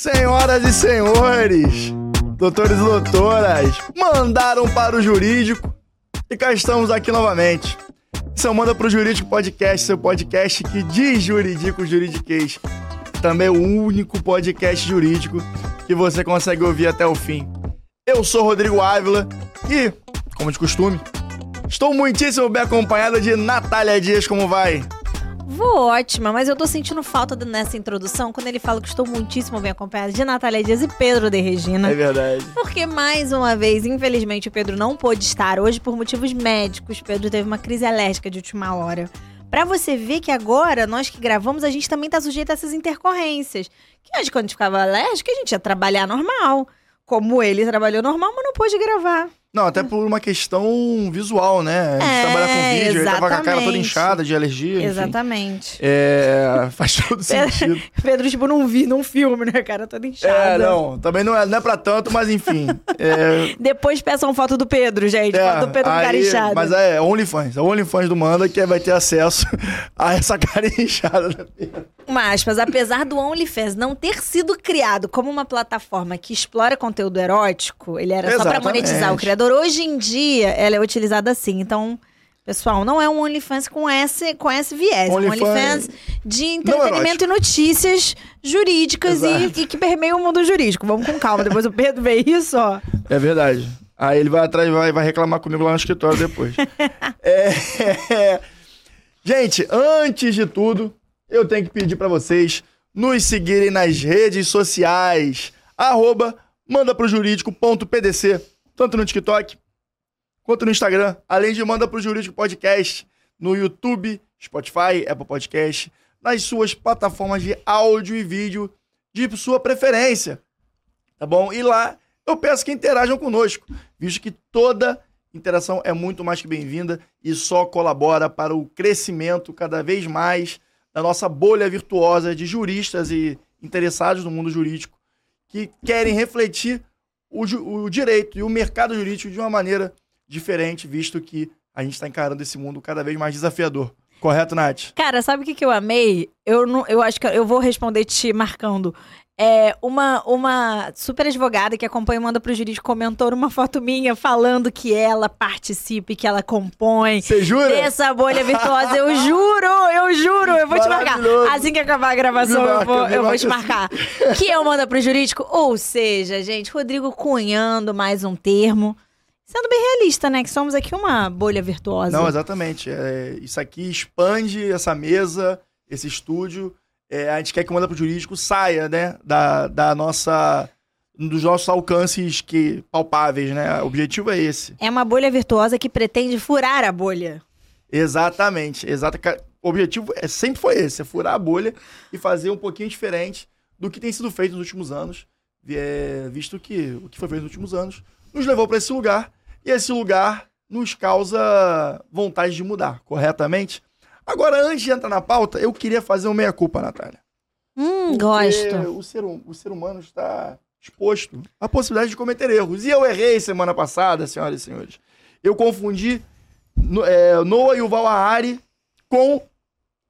Senhoras e senhores, doutores e doutoras, mandaram para o jurídico e cá estamos aqui novamente. Seu Manda pro Jurídico Podcast, seu podcast que diz jurídico juridiquês. Também o único podcast jurídico que você consegue ouvir até o fim. Eu sou Rodrigo Ávila e, como de costume, estou muitíssimo bem acompanhada de Natália Dias. Como vai? Vou ótima, mas eu tô sentindo falta nessa introdução quando ele fala que estou muitíssimo bem acompanhada de Natália Dias e Pedro de Regina. É verdade. Porque, mais uma vez, infelizmente, o Pedro não pôde estar hoje por motivos médicos. Pedro teve uma crise alérgica de última hora. Pra você ver que agora, nós que gravamos, a gente também tá sujeito a essas intercorrência. Que antes, quando a gente ficava alérgico, a gente ia trabalhar normal. Como ele trabalhou normal, mas não pôde gravar. Não, até por uma questão visual, né? A gente É, trabalha com vídeo, ele tava com a cara toda exatamente. inchada de alergia. enfim. Exatamente. É, faz todo sentido. Pedro, tipo, não vi num filme, né, cara? Toda inchada. É, não, também não é, não é pra tanto, mas enfim. É, Depois peçam foto do Pedro, gente. é, foto do Pedro com cara aí- inchada. Mas é OnlyFans, é OnlyFans do Manda que vai ter acesso a essa cara inchada. da Pedro. Mas, mas apesar do OnlyFans não ter sido criado como uma plataforma que explora conteúdo erótico, ele era só pra Exatamente. monetizar o criador. Hoje em dia, ela é utilizada assim. Então, pessoal, não é um OnlyFans com esse, com esse viés. É um OnlyFans OnlyFans de entretenimento erótico. e notícias jurídicas e, e que permeia o mundo jurídico. Vamos com calma. Depois o Pedro vê isso, ó. É verdade. Aí ele vai atrás e vai, vai reclamar comigo lá no escritório depois. É, Gente, antes de tudo, eu tenho que pedir pra vocês nos seguirem nas redes sociais. Arroba manda pro jurídico.pdc, tanto no TikTok quanto no Instagram. Além de manda pro jurídico podcast no YouTube, Spotify, Apple Podcast, nas suas plataformas de áudio e vídeo de sua preferência. Tá bom? E lá eu peço que interajam conosco, visto que toda interação é muito mais que bem-vinda e só colabora para o crescimento cada vez mais da nossa bolha virtuosa de juristas e interessados no mundo jurídico que querem refletir o, o direito e o mercado jurídico de uma maneira diferente, visto que a gente está encarando esse mundo cada vez mais desafiador. Correto, Nath? Cara, sabe o que, que eu amei? Eu, não, eu acho que eu vou responder te marcando. É, uma, uma super advogada que acompanha e manda pro jurídico comentou numa foto minha falando que ela participa e que ela compõe Você jura? dessa bolha virtuosa. Eu juro, eu juro, eu vou te marcar. Assim que acabar a gravação, Me eu marca, vou, eu vou marca te marcar. Que eu manda pro jurídico. Ou seja, gente, Rodrigo cunhando mais um termo. Sendo bem realista, né? Que somos aqui uma bolha virtuosa. Não, exatamente. É, isso aqui expande essa mesa, esse estúdio. É, a gente quer que o Manda pro Jurídico saia, né? Da, da nossa. dos nossos alcances que, palpáveis, né? O objetivo é esse. É uma bolha virtuosa que pretende furar a bolha. Exatamente. Exata, ca- o objetivo é, sempre foi esse: é furar a bolha e fazer um pouquinho diferente do que tem sido feito nos últimos anos. é, visto que o que foi feito nos últimos anos nos levou para esse lugar e esse lugar nos causa vontade de mudar, corretamente? Agora, antes de entrar na pauta, eu queria fazer uma meia-culpa, Natália. Hum, gosto. O ser, hum- o ser humano está exposto à possibilidade de cometer erros. E eu errei semana passada, senhoras e senhores. Eu confundi é, Noah e o Valahari com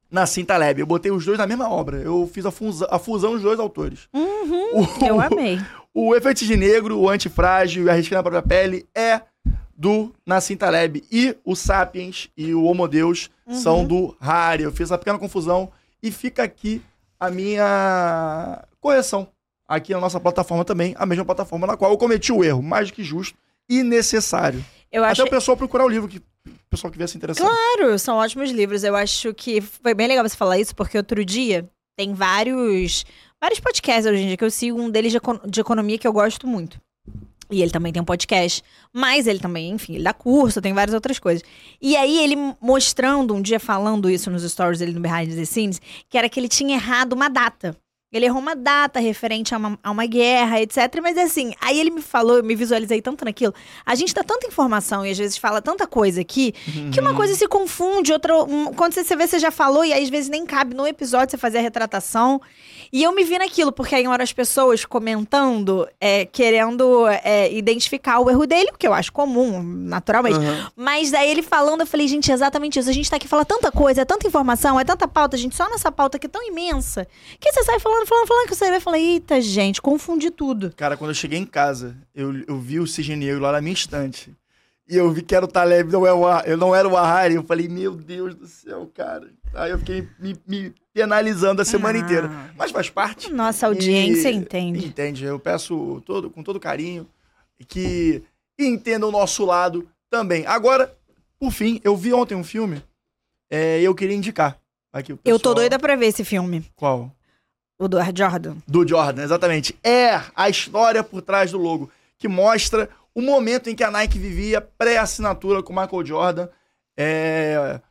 Nassim Taleb. Eu botei os dois na mesma obra. Eu fiz a, fusa- a fusão dos dois autores. Uhum, O, eu amei. o Efeito de Negro, o Antifrágil e a Risca na Própria Pele é do Nassim Taleb. E o Sapiens e o Homo Deus são do Harari. Eu fiz essa pequena confusão e fica aqui a minha correção. Aqui na nossa plataforma também, a mesma plataforma na qual eu cometi o erro, mais do que justo e necessário. Eu Até o pessoal procurar o livro, que o pessoal que vier se interessar. Claro, são ótimos livros. Eu acho que foi bem legal você falar isso, porque outro dia tem vários vários podcasts hoje em dia que eu sigo, um deles de, econ- de economia que eu gosto muito. E ele também tem um podcast. Mas ele também, enfim, ele dá curso, tem várias outras coisas. E aí ele mostrando, um dia falando isso nos stories dele no Behind the Scenes, que era que ele tinha errado uma data. Ele errou uma data referente a uma, a uma guerra, etc. Mas assim, aí ele me falou, eu me visualizei tanto naquilo. A gente dá tanta informação e às vezes fala tanta coisa aqui, que uma coisa se confunde, outra. um- quando você vê, você já falou, e aí às vezes nem cabe no episódio você fazer a retratação. E eu me vi naquilo, porque aí uma as pessoas comentando, é, querendo é, identificar o erro dele, o que eu acho comum, naturalmente. Aham. Mas daí ele falando, eu falei, gente, é exatamente isso. A gente tá aqui falando tanta coisa, é tanta informação, é tanta pauta, gente, só nessa pauta aqui tão imensa, que você sai falando falando, falando, falando, que você vai falar, eita, gente, confundi tudo. Cara, quando eu cheguei em casa, eu, eu vi o cisne lá na minha estante. E eu vi que era o Taleb, não, é o, eu não era o Ahari. Eu falei, meu Deus do céu, cara. Aí eu fiquei me, me penalizando a semana Ah. inteira. Mas faz parte. Nossa audiência E- entende. Entende. Eu peço todo, com todo carinho que entendam o nosso lado também. Agora, por fim, eu vi ontem um filme é, e eu queria indicar. Aqui, o Eu tô pessoal- doida pra ver esse filme. Qual? O do Air Jordan. Do Jordan, exatamente. É a história por trás do logo, que mostra o momento em que a Nike vivia pré-assinatura com o Michael Jordan. É...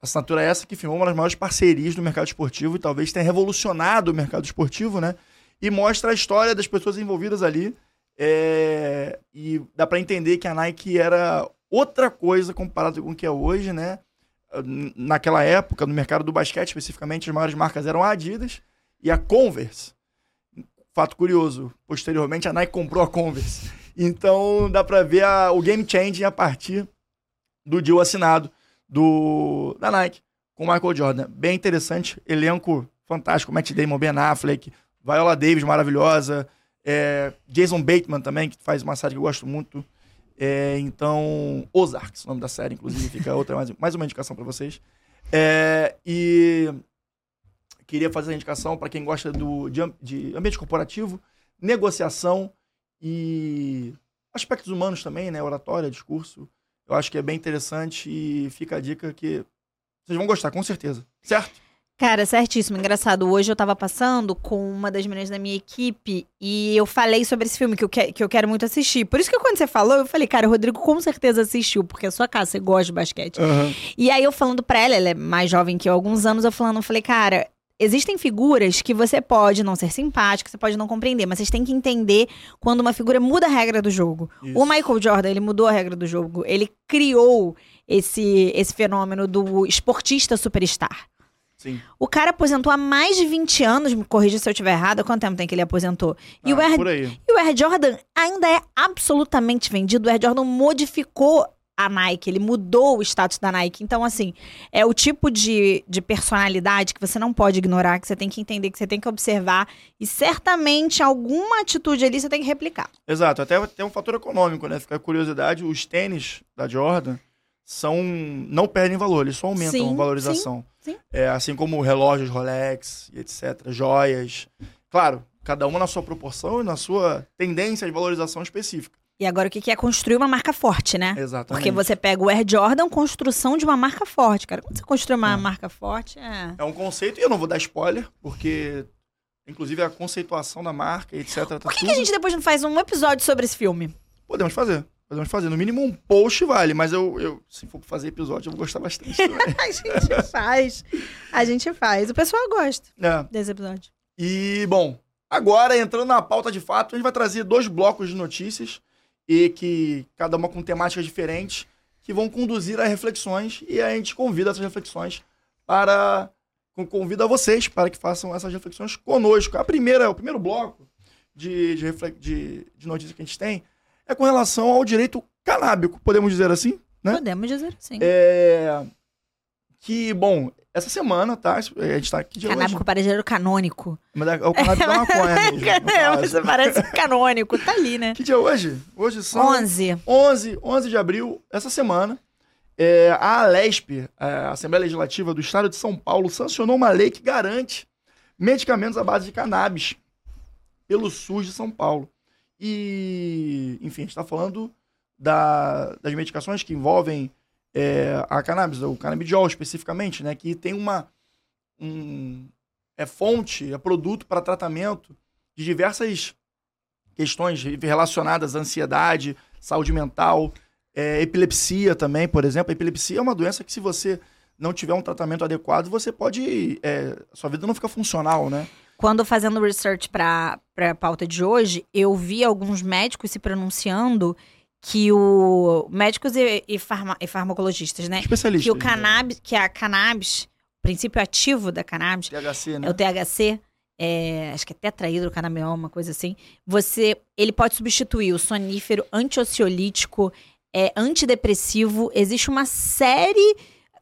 Assinatura essa que firmou uma das maiores parcerias do mercado esportivo e talvez tenha revolucionado o mercado esportivo, né? E mostra a história das pessoas envolvidas ali. É, E dá pra entender que a Nike era outra coisa comparado com o que é hoje, né? Naquela época, no mercado do basquete especificamente, as maiores marcas eram a Adidas e a Converse. Fato curioso, posteriormente a Nike comprou a Converse. Então dá pra ver a- o game changing a partir do deal assinado do, da Nike com o Michael Jordan. Bem interessante, elenco fantástico, Matt Damon, Ben Affleck, Viola Davis maravilhosa, é, Jason Bateman também, que faz uma série que eu gosto muito. É, então, Ozarks, o nome da série, inclusive, fica outra mais, mais uma indicação pra vocês. É, e queria fazer a indicação para quem gosta do, de, de ambiente corporativo, negociação e aspectos humanos também, né? Oratória, discurso. Eu acho que é bem interessante e fica a dica que vocês vão gostar, com certeza. Certo? Cara, certíssimo. Engraçado. Hoje eu tava passando com uma das meninas da minha equipe e eu falei sobre esse filme que eu, que, que eu quero muito assistir. Por isso que quando você falou, eu falei, cara, o Rodrigo com certeza assistiu, porque é sua casa, você gosta de basquete. E aí eu falando pra ela, ela é mais jovem que eu alguns anos, eu falando, eu falei, cara, existem figuras que você pode não ser simpático, você pode não compreender, mas vocês têm que entender quando uma figura muda a regra do jogo. Isso. O Michael Jordan, ele mudou a regra do jogo. Ele criou esse, esse fenômeno do esportista superstar. Sim. O cara aposentou há mais de 20 anos, me corrija se eu estiver errada, quanto tempo tem que ele aposentou? E, o Ah, Air, Por aí. e o Air Jordan ainda é absolutamente vendido. O Air Jordan modificou a Nike, ele mudou o status da Nike. Então, assim, é o tipo de, de personalidade que você não pode ignorar, que você tem que entender, que você tem que observar. E certamente alguma atitude ali você tem que replicar. Exato, até tem um fator econômico, né? Fica a curiosidade, os tênis da Jordan são não perdem valor, eles só aumentam Sim, a valorização. sim, sim. É, assim como relógios Rolex etc, joias. Claro, cada uma na sua proporção e na sua tendência de valorização específica. E agora o que que é construir uma marca forte, né? Exatamente. Porque você pega o Air Jordan, construção de uma marca forte, cara. Quando você constrói uma É. marca forte, é. É um conceito, e eu não vou dar spoiler, porque inclusive a conceituação da marca, etc. Tá Por que, tudo... que a gente depois não faz um episódio sobre esse filme? Podemos fazer. Podemos fazer. No mínimo um post vale, mas eu, eu se for fazer episódio, eu vou gostar bastante. A gente faz. A gente faz. O pessoal gosta é. desse episódio. E, bom, agora entrando na pauta de fato, a gente vai trazer dois blocos de notícias e que cada uma com temáticas diferentes que vão conduzir a reflexões e a gente convida essas reflexões para con- convida vocês para que façam essas reflexões conosco. A primeira, o primeiro bloco de, de, de, de notícias que a gente tem é com relação ao direito canábico, podemos dizer assim, né? Podemos dizer assim. É, que, bom, essa semana, tá? A gente tá aqui de Canábico para dinheiro canônico. mas é o cannabis da maconha mesmo. É, você parece canônico. Tá ali, né? Que dia é hoje? Hoje são 11. 11, 11 de abril, essa semana. é, a Alesp, a Assembleia Legislativa do Estado de São Paulo, sancionou uma lei que garante medicamentos à base de cannabis pelo SUS de São Paulo. E, enfim, a gente está falando da- das medicações que envolvem é, a cannabis, o canabidiol especificamente, né? Que tem uma. Um, é fonte, é produto para tratamento de diversas questões relacionadas à ansiedade, saúde mental, é, epilepsia também, por exemplo. A epilepsia é uma doença que, se você não tiver um tratamento adequado, você pode. é, sua vida não fica funcional, né? Quando fazendo research para a pauta de hoje, eu vi alguns médicos se pronunciando que o. Médicos e, e, farma- e farmacologistas, né? Especialista. Que o cannabis, que a cannabis, o princípio ativo da cannabis, THC, é né? o THC, é, acho que é tetrahidrocannabinol, uma coisa assim. Você, ele pode substituir o sonífero, antiociolítico, é, antidepressivo. Existe uma série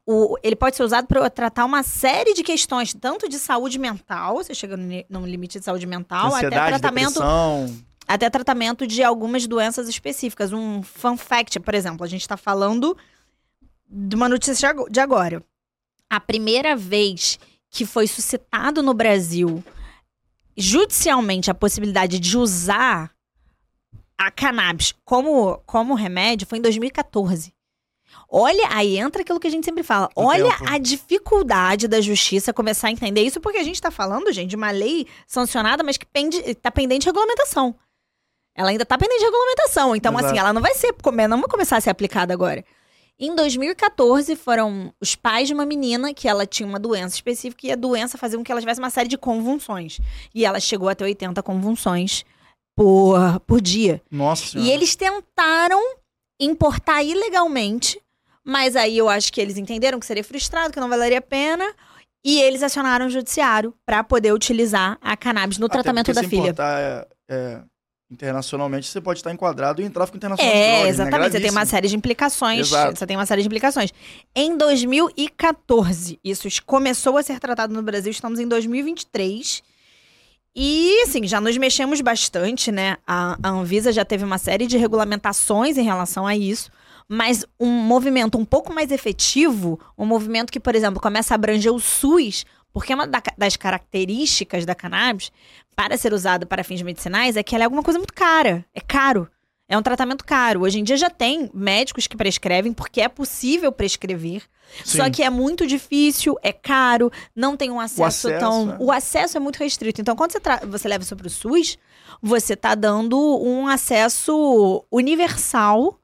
o, ele pode ser usado para tratar uma série de questões, tanto de saúde mental, você chega no, no limite de saúde mental, até tratamento depressão. Até tratamento de algumas doenças específicas. Um fun fact, por exemplo, a gente está falando de uma notícia de ago- de agora. A primeira vez que foi suscitado no Brasil judicialmente a possibilidade de usar a cannabis como, como remédio foi em 2014. Olha, aí entra aquilo que a gente sempre fala. Olha tempo. a dificuldade da justiça começar a entender isso, porque a gente está falando, gente, de uma lei sancionada, mas que pende, tá pendente de regulamentação. Ela ainda tá pendente de regulamentação. Então, Exato. assim, ela não vai ser, não vai começar a ser aplicada agora. Em 2014, foram os pais de uma menina que ela tinha uma doença específica e a doença fazia com que ela tivesse uma série de convulsões. E ela chegou a ter 80 convulsões por, por dia. Nossa senhora. E eles tentaram importar ilegalmente, mas aí eu acho que eles entenderam que seria frustrado, que não valeria a pena. E eles acionaram o judiciário para poder utilizar a cannabis no Até tratamento da se filha. importar, é, é, internacionalmente, você pode estar enquadrado em tráfico internacional É, drogas, né? exatamente. Você tem uma série de implicações. Exato. Você tem uma série de implicações. Em 2014, isso começou a ser tratado no Brasil, estamos em 2023. E, assim, já nos mexemos bastante, né? A, a Anvisa já teve uma série de regulamentações em relação a isso. Mas um movimento um pouco mais efetivo, um movimento que, por exemplo, começa a abranger o SUS, porque uma da- das características da cannabis, para ser usado para fins medicinais, é que ela é alguma coisa muito cara. É caro. É um tratamento caro. Hoje em dia já tem médicos que prescrevem, porque é possível prescrever. Só Sim. que é muito difícil, é caro, não tem um acesso, acesso, tão. é. O acesso é muito restrito. Então, quando você, tra- você leva isso para o SUS, você está dando um acesso universal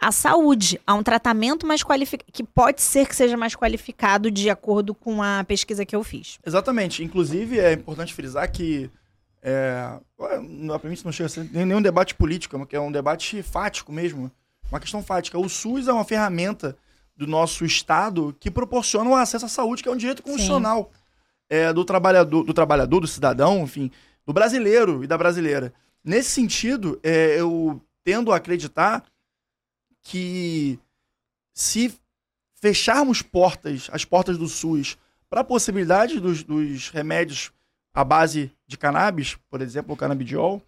à saúde, a um tratamento mais qualificado, que pode ser que seja mais qualificado de acordo com a pesquisa que eu fiz. Exatamente. Inclusive, é importante frisar que. É, não, pra mim, isso não chega a ser nenhum debate político, é é um debate fático mesmo. Uma questão fática. O SUS é uma ferramenta do nosso Estado que proporciona o acesso à saúde, que é um direito constitucional é, do, trabalhador, do trabalhador, do cidadão, enfim, do brasileiro e da brasileira. Nesse sentido, é, eu tendo a acreditar que se fecharmos portas, as portas do SUS, para a possibilidade dos, dos remédios à base de cannabis, por exemplo, o canabidiol,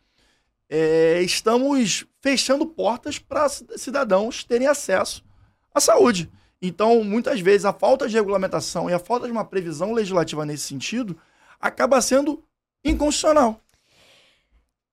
é, estamos fechando portas para cidadãos terem acesso à saúde. Então, muitas vezes, a falta de regulamentação e a falta de uma previsão legislativa nesse sentido acaba sendo inconstitucional.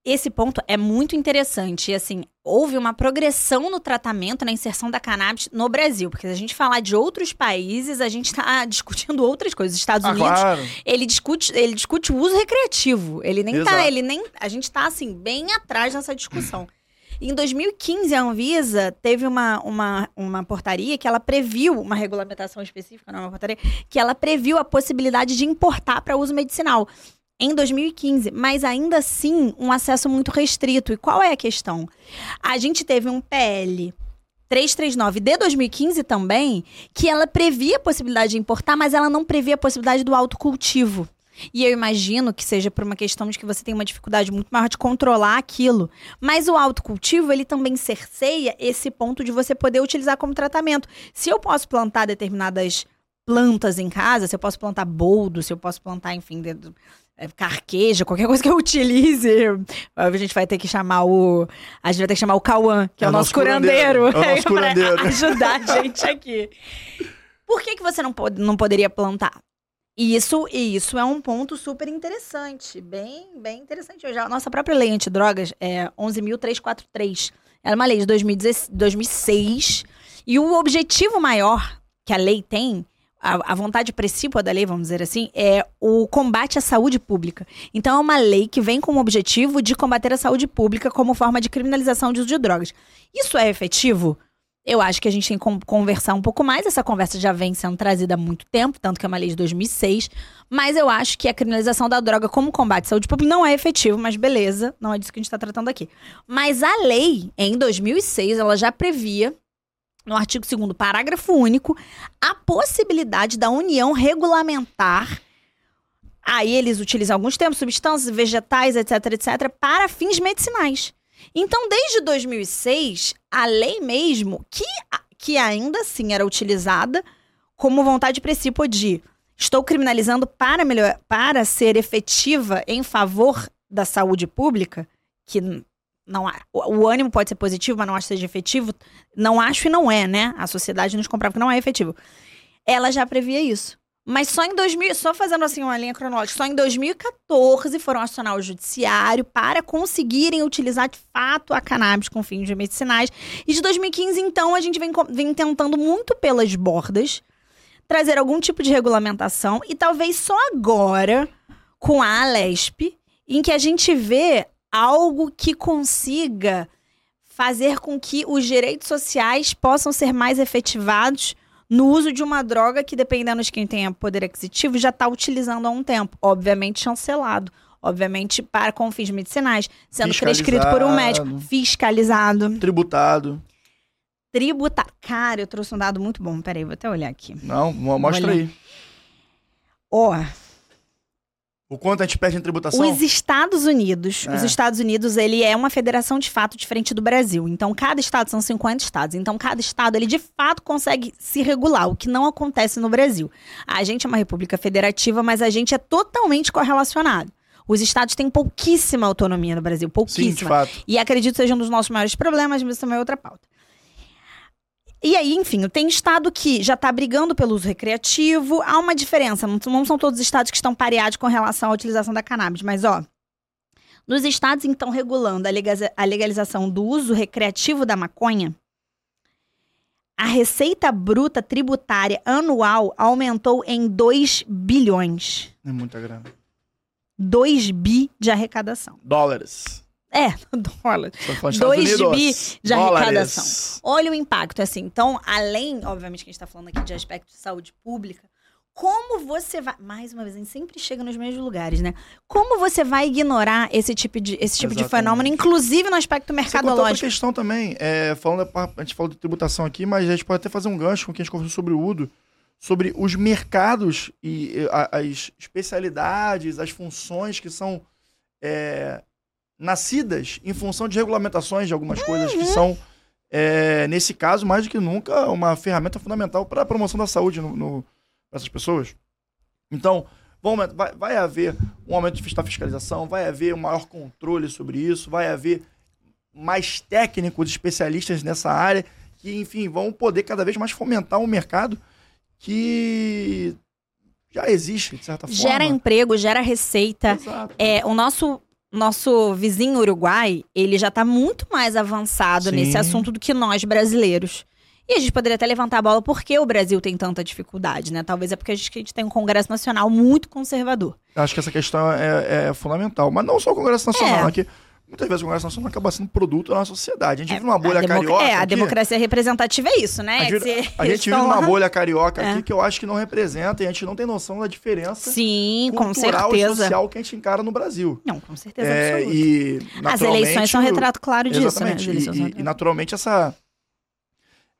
Esse ponto é muito interessante. E, assim, houve uma progressão no tratamento, na inserção da cannabis no Brasil. Porque se a gente falar de outros países, a gente está discutindo outras coisas. Os Estados Ah, Unidos, claro. ele discute, ele discute o uso recreativo. Ele nem Exato. tá, ele nem, a gente tá assim bem atrás nessa discussão. Em 2015, a Anvisa teve uma, uma, uma portaria que ela previu, uma regulamentação específica, não é uma portaria, que ela previu a possibilidade de importar para uso medicinal em 2015, mas ainda assim um acesso muito restrito. E qual é a questão? A gente teve um PL 339 de 2015 também, que ela previa a possibilidade de importar, mas ela não previa a possibilidade do autocultivo. E eu imagino que seja por uma questão de que você tem uma dificuldade muito maior de controlar aquilo. Mas o autocultivo, ele também cerceia esse ponto de você poder utilizar como tratamento. Se eu posso plantar determinadas plantas em casa, se eu posso plantar boldo, se eu posso plantar, enfim, carqueja, qualquer coisa que eu utilize, a gente vai ter que chamar o. A gente vai ter que chamar o Cauã, que é, É o nosso nosso curandeiro. curandeiro. É o nosso pra curandeiro. ajudar a gente aqui. Por que, que você não, pode, não poderia plantar? E Isso, e isso é um ponto super interessante, bem, bem interessante. Já, a nossa própria lei antidrogas é 11.343. Ela é uma lei de 2016 2006. E o objetivo maior que a lei tem, a, a vontade principal da lei, vamos dizer assim, é o combate à saúde pública. Então, é uma lei que vem com o objetivo de combater a saúde pública como forma de criminalização de uso de drogas. Isso é efetivo? Eu acho que a gente tem que con- conversar um pouco mais. Essa conversa já vem sendo trazida há muito tempo, tanto que é uma lei de 2006. Mas eu acho que a criminalização da droga como combate à saúde pública não é efetivo, mas beleza, não é disso que a gente está tratando aqui. Mas a lei, em 2006, ela já previa, no artigo 2 parágrafo único, a possibilidade da União regulamentar. Aí eles utilizam alguns termos, substâncias, vegetais, etc, etc, para fins medicinais. Então, desde 2006, a lei mesmo, que, que ainda assim era utilizada como vontade principal de estou criminalizando para melhor, para ser efetiva em favor da saúde pública, que não o, ânimo pode ser positivo, mas não acho que seja efetivo. Não acho e não é, né? A sociedade nos comprova que não é efetivo. Ela já previa isso. Mas só em 2000, só fazendo assim uma linha cronológica, só em 2014 foram acionar o judiciário para conseguirem utilizar de fato a cannabis com fins medicinais. E de 2015, então, a gente vem, vem tentando muito pelas bordas trazer algum tipo de regulamentação e talvez só agora, com a Alesp, em que a gente vê algo que consiga fazer com que os direitos sociais possam ser mais efetivados no uso de uma droga que, dependendo de quem tenha poder aquisitivo, já está utilizando há um tempo. Obviamente chancelado. Obviamente para com fins medicinais, sendo prescrito por um médico, fiscalizado. Tributado. Tributado. Cara, eu trouxe um dado muito bom. Peraí, vou até olhar aqui. Não, mostra aí. Ó, oh, o quanto a gente perde em tributação? Os Estados Unidos, é. os Estados Unidos, ele é uma federação de fato diferente do Brasil. Então, cada estado são 50 estados. Então, cada estado, ele de fato consegue se regular, o que não acontece no Brasil. A gente é uma república federativa, mas a gente é totalmente correlacionado. Os estados têm pouquíssima autonomia no Brasil, pouquíssima. Sim, de fato. E acredito que seja um dos nossos maiores problemas, mas também é outra pauta. E aí, enfim, tem estado que já está brigando pelo uso recreativo. Há uma diferença, não, são todos os estados que estão pareados com relação à utilização da cannabis, mas ó, nos estados então regulando a legalização do uso recreativo da maconha, a receita bruta tributária anual aumentou em 2 bilhões. É muita grana. 2 bi de arrecadação. Dólares. É, dólar. 2 bi de arrecadação. Olha o impacto, assim. Então, além, obviamente, que a gente está falando aqui de aspecto de saúde pública, como você vai. Mais uma vez, a gente sempre chega nos mesmos lugares, né? Como você vai ignorar esse tipo de, esse tipo de fenômeno, inclusive no aspecto mercadológico? Outra questão também, é, falando, a gente falou de tributação aqui, mas a gente pode até fazer um gancho com o que a gente conversou sobre o UDO, sobre os mercados e as especialidades, as funções que são é, nascidas em função de regulamentações de algumas uhum. coisas que uhum. são, é, nesse caso, mais do que nunca, uma ferramenta fundamental para a promoção da saúde para essas pessoas. Então, vamos, vai, vai haver um aumento da fiscalização, vai haver um maior controle sobre isso, vai haver mais técnicos, especialistas nessa área, que, enfim, vão poder cada vez mais fomentar um mercado que já existe, de certa forma. Gera emprego, gera receita. Exato. É, o nosso nosso vizinho Uruguai, ele já está muito mais avançado Sim. nesse assunto do que nós brasileiros. E a gente poderia até levantar a bola por que o Brasil tem tanta dificuldade, né? Talvez é porque a gente, a gente tem um Congresso Nacional muito conservador. Acho que essa questão é, é fundamental. Mas não só o Congresso Nacional, é. aqui muitas vezes o Congresso Nacional acaba sendo produto da nossa sociedade. A gente é, vive numa bolha carioca. É, a aqui, democracia representativa é isso, né? A gente, a gente vive numa bolha carioca é. aqui que eu acho que não representa e a gente não tem noção da diferença Sim, cultural e social que a gente encara no Brasil. Não, com certeza é, E, As eleições são um retrato claro disso, né? E, e, naturalmente essa,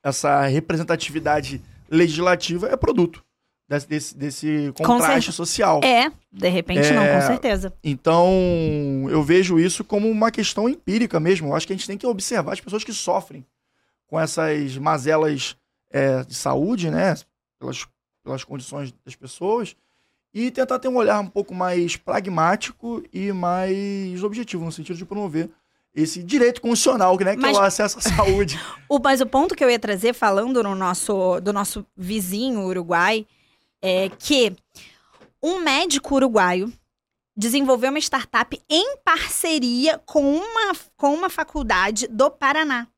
essa representatividade legislativa é produto desse, desse, desse contraste social. É, de repente é, não, com certeza. Então, eu vejo isso como uma questão empírica mesmo. Eu acho que a gente tem que observar as pessoas que sofrem com essas mazelas é, de saúde, né? Pelas, pelas condições das pessoas. E tentar ter um olhar um pouco mais pragmático e mais objetivo, no sentido de promover esse direito constitucional, né, que mas, é o acesso à saúde. o, mas o ponto que eu ia trazer, falando no nosso, do nosso vizinho Uruguai, é que um médico uruguaio desenvolveu uma startup em parceria com uma, com uma faculdade do Paraná.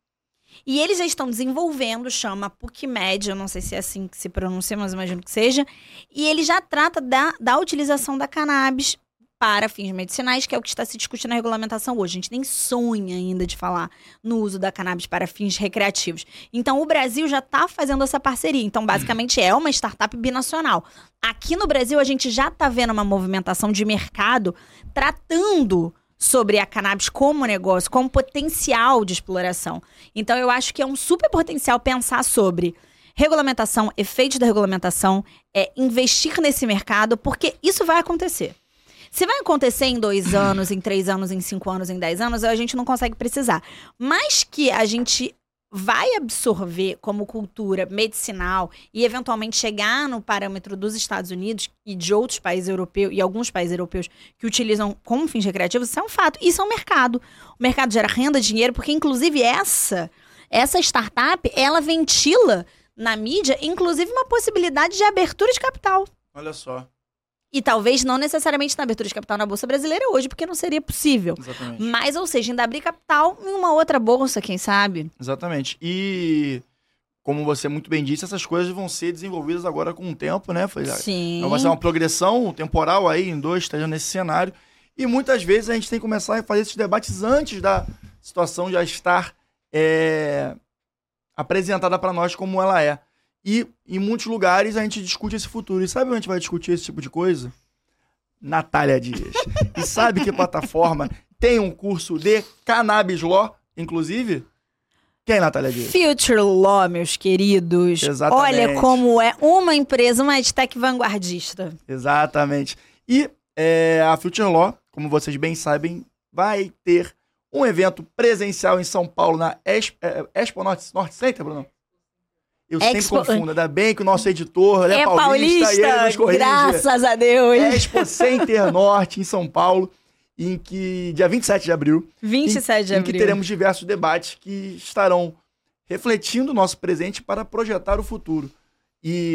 E eles já estão desenvolvendo, chama PUCMed, eu não sei se é assim que se pronuncia, mas imagino que seja. E ele já trata da, da utilização da cannabis para fins medicinais, que é o que está se discutindo na regulamentação hoje. A gente nem sonha ainda de falar no uso da cannabis para fins recreativos. Então, o Brasil já está fazendo essa parceria. Então, basicamente, é uma startup binacional. Aqui no Brasil, a gente já está vendo uma movimentação de mercado tratando sobre a cannabis como negócio, como potencial de exploração. Então, eu acho que é um super potencial pensar sobre regulamentação, efeitos da regulamentação, é, investir nesse mercado, porque isso vai acontecer. Se vai acontecer em dois anos, em três anos, em cinco anos, em dez anos, a gente não consegue precisar. Mas que a gente vai absorver como cultura medicinal e eventualmente chegar no parâmetro dos Estados Unidos e de outros países europeus e alguns países europeus que utilizam como fins recreativos, isso é um fato. Isso é um mercado. O mercado gera renda, dinheiro, porque inclusive essa essa startup, ela ventila na mídia, inclusive uma possibilidade de abertura de capital. Olha só. E talvez não necessariamente na abertura de capital na Bolsa Brasileira hoje, porque não seria possível. Exatamente. Mas, ou seja, ainda abrir capital em uma outra bolsa, quem sabe? Exatamente. E, como você muito bem disse, essas coisas vão ser desenvolvidas agora com o tempo, né? Foi, Sim. Vai ser uma progressão temporal aí, em dois, três nesse cenário. E muitas vezes a gente tem que começar a fazer esses debates antes da situação já estar é, apresentada para nós como ela é. E em muitos lugares a gente discute esse futuro. E sabe onde a gente vai discutir esse tipo de coisa? Natália Dias. e sabe que plataforma tem um curso de Cannabis Law, inclusive? Quem, Natália Dias? Future Law, meus queridos. Exatamente. Olha como é uma empresa, uma edtech vanguardista. Exatamente. E é, a Future Law, como vocês bem sabem, vai ter um evento presencial em São Paulo, na Expo, é, Expo Norte, Norte Center, Bruno? Eu Expo- sempre confundo, ainda bem que o nosso editor ele é, É paulista, e ele paulista, nos corrige. graças a Deus. Expo Center Norte, em São Paulo, em que, dia 27 de abril, 27 de em, em abril. que teremos diversos debates que estarão refletindo o nosso presente para projetar o futuro. E